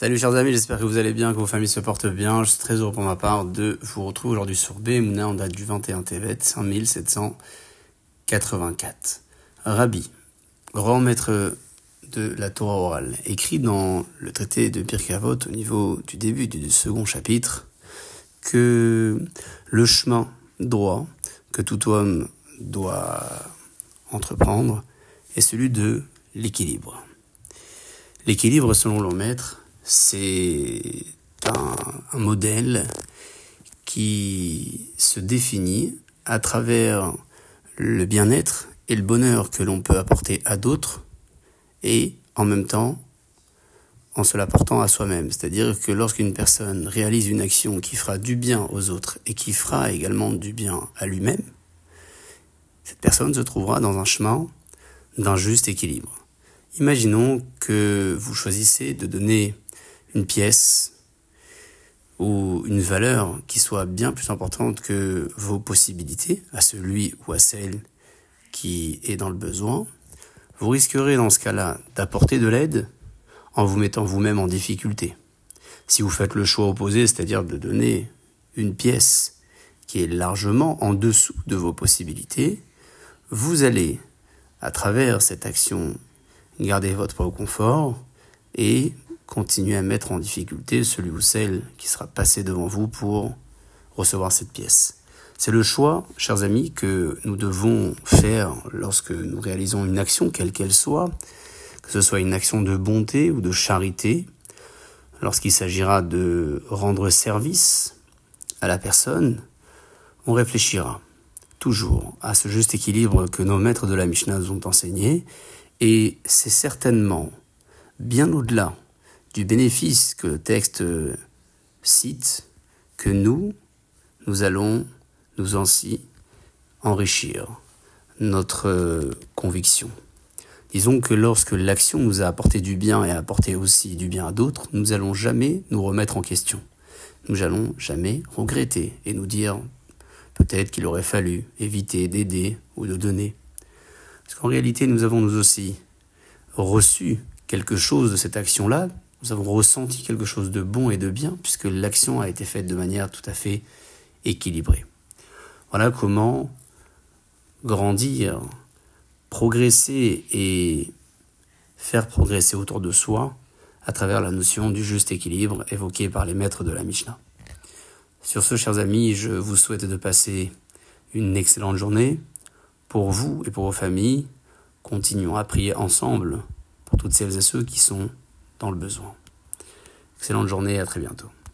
Salut chers amis, j'espère que vous allez bien, que vos familles se portent bien. Je suis très heureux pour ma part de vous retrouver aujourd'hui sur Mouna en date du 21 Tevet 5784. Rabbi, grand maître de la Torah orale, écrit dans le traité de Pirkei Avot au niveau du début du second chapitre que le chemin droit que tout homme doit entreprendre est celui de l'équilibre. L'équilibre, selon le maître, c'est un, modèle qui se définit à travers le bien-être et le bonheur que l'on peut apporter à d'autres et en même temps en se l'apportant à soi-même. C'est-à-dire que lorsqu'une personne réalise une action qui fera du bien aux autres et qui fera également du bien à lui-même, cette personne se trouvera dans un chemin d'un juste équilibre. Imaginons que vous choisissez de donner une pièce ou une valeur qui soit bien plus importante que vos possibilités à celui ou à celle qui est dans le besoin, vous risquerez dans ce cas-là d'apporter de l'aide en vous mettant vous-même en difficulté. Si vous faites le choix opposé, c'est-à-dire de donner une pièce qui est largement en dessous de vos possibilités, vous allez, à travers cette action, garder votre confort et continuer à mettre en difficulté celui ou celle qui sera passé devant vous pour recevoir cette pièce. C'est le choix, chers amis, que nous devons faire lorsque nous réalisons une action, quelle qu'elle soit, que ce soit une action de bonté ou de charité, lorsqu'il s'agira de rendre service à la personne, on réfléchira toujours à ce juste équilibre que nos maîtres de la Mishnah nous ont enseigné, et c'est certainement bien au-delà du bénéfice que le texte cite que nous, nous allons nous ainsi enrichir notre conviction. Disons que lorsque l'action nous a apporté du bien et a apporté aussi du bien à d'autres, nous allons jamais nous remettre en question. Nous allons jamais regretter et nous dire peut-être qu'il aurait fallu éviter d'aider ou de donner. Parce qu'en réalité, nous avons nous aussi reçu quelque chose de cette action-là, nous avons ressenti quelque chose de bon et de bien, puisque l'action a été faite de manière tout à fait équilibrée. Voilà comment grandir progresser et faire progresser autour de soi à travers la notion du juste équilibre évoquée par les maîtres de la Mishnah. Sur ce, chers amis, je vous souhaite de passer une excellente journée. Pour vous et pour vos familles, continuons à prier ensemble pour toutes celles et ceux qui sont dans le besoin. Excellente journée et à très bientôt.